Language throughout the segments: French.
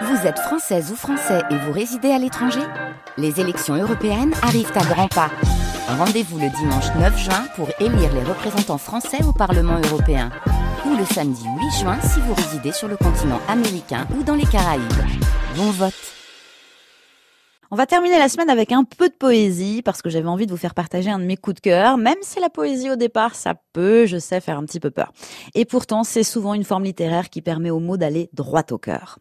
Vous êtes française ou français et vous résidez à l'étranger Les élections européennes arrivent à grands pas. Rendez-vous le dimanche 9 juin pour élire les représentants français au Parlement européen. Ou le samedi 8 juin si vous résidez sur le continent américain ou dans les Caraïbes. Bon vote on va terminer la semaine avec un peu de poésie parce que j'avais envie de vous faire partager un de mes coups de cœur, même si la poésie au départ, ça peut, je sais, faire un petit peu peur. Et pourtant, c'est souvent une forme littéraire qui permet aux mots d'aller droit au cœur.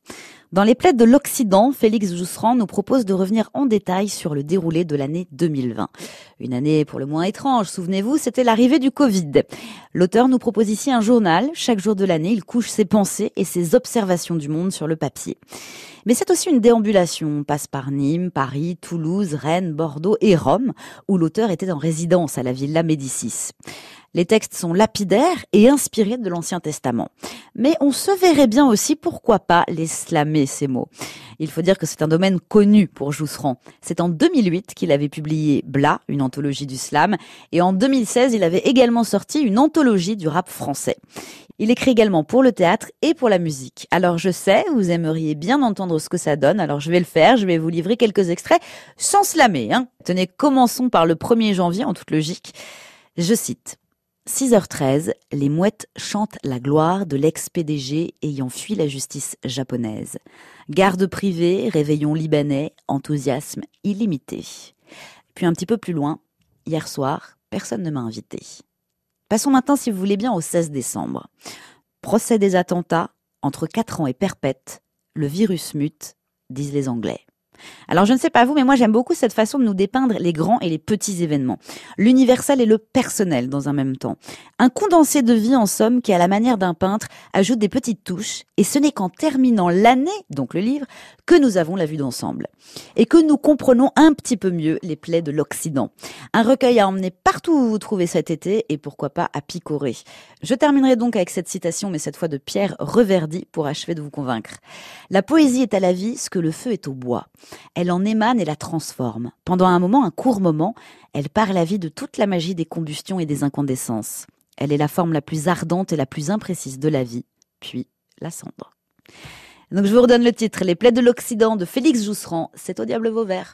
Dans les plaides de l'Occident, Félix Jousserand nous propose de revenir en détail sur le déroulé de l'année 2020. Une année pour le moins étrange, souvenez-vous, c'était l'arrivée du Covid. L'auteur nous propose ici un journal. Chaque jour de l'année, il couche ses pensées et ses observations du monde sur le papier. Mais c'est aussi une déambulation. On passe par Nîmes, Paris, Toulouse, Rennes, Bordeaux et Rome, où l'auteur était en résidence à la Villa Médicis. Les textes sont lapidaires et inspirés de l'Ancien Testament. Mais on se verrait bien aussi, pourquoi pas, les slammer, ces mots. Il faut dire que c'est un domaine connu pour Jousserand. C'est en 2008 qu'il avait publié Bla, une anthologie du slam, et en 2016, il avait également sorti une anthologie du rap français. Il écrit également pour le théâtre et pour la musique. Alors je sais, vous aimeriez bien entendre ce que ça donne, alors je vais le faire, je vais vous livrer quelques extraits sans slammer. Hein. Tenez, commençons par le 1er janvier en toute logique. Je cite. 6h13, les mouettes chantent la gloire de l'ex-PDG ayant fui la justice japonaise. Garde privée, réveillon libanais, enthousiasme illimité. Puis un petit peu plus loin, hier soir, personne ne m'a invité. Passons maintenant, si vous voulez bien, au 16 décembre. Procès des attentats, entre 4 ans et perpète, le virus mute, disent les Anglais. Alors je ne sais pas vous, mais moi j'aime beaucoup cette façon de nous dépeindre les grands et les petits événements. L'universel et le personnel dans un même temps. Un condensé de vie en somme qui, à la manière d'un peintre, ajoute des petites touches, et ce n'est qu'en terminant l'année, donc le livre, que nous avons la vue d'ensemble. Et que nous comprenons un petit peu mieux les plaies de l'Occident. Un recueil à emmener partout où vous trouvez cet été, et pourquoi pas à picorer. Je terminerai donc avec cette citation, mais cette fois de Pierre Reverdy, pour achever de vous convaincre. La poésie est à la vie ce que le feu est au bois. Elle en émane et la transforme. Pendant un moment, un court moment, elle part la vie de toute la magie des combustions et des incandescences. Elle est la forme la plus ardente et la plus imprécise de la vie, puis la cendre. Donc je vous redonne le titre, Les plaies de l'Occident de Félix Jousserand, c'est au diable Vauvert.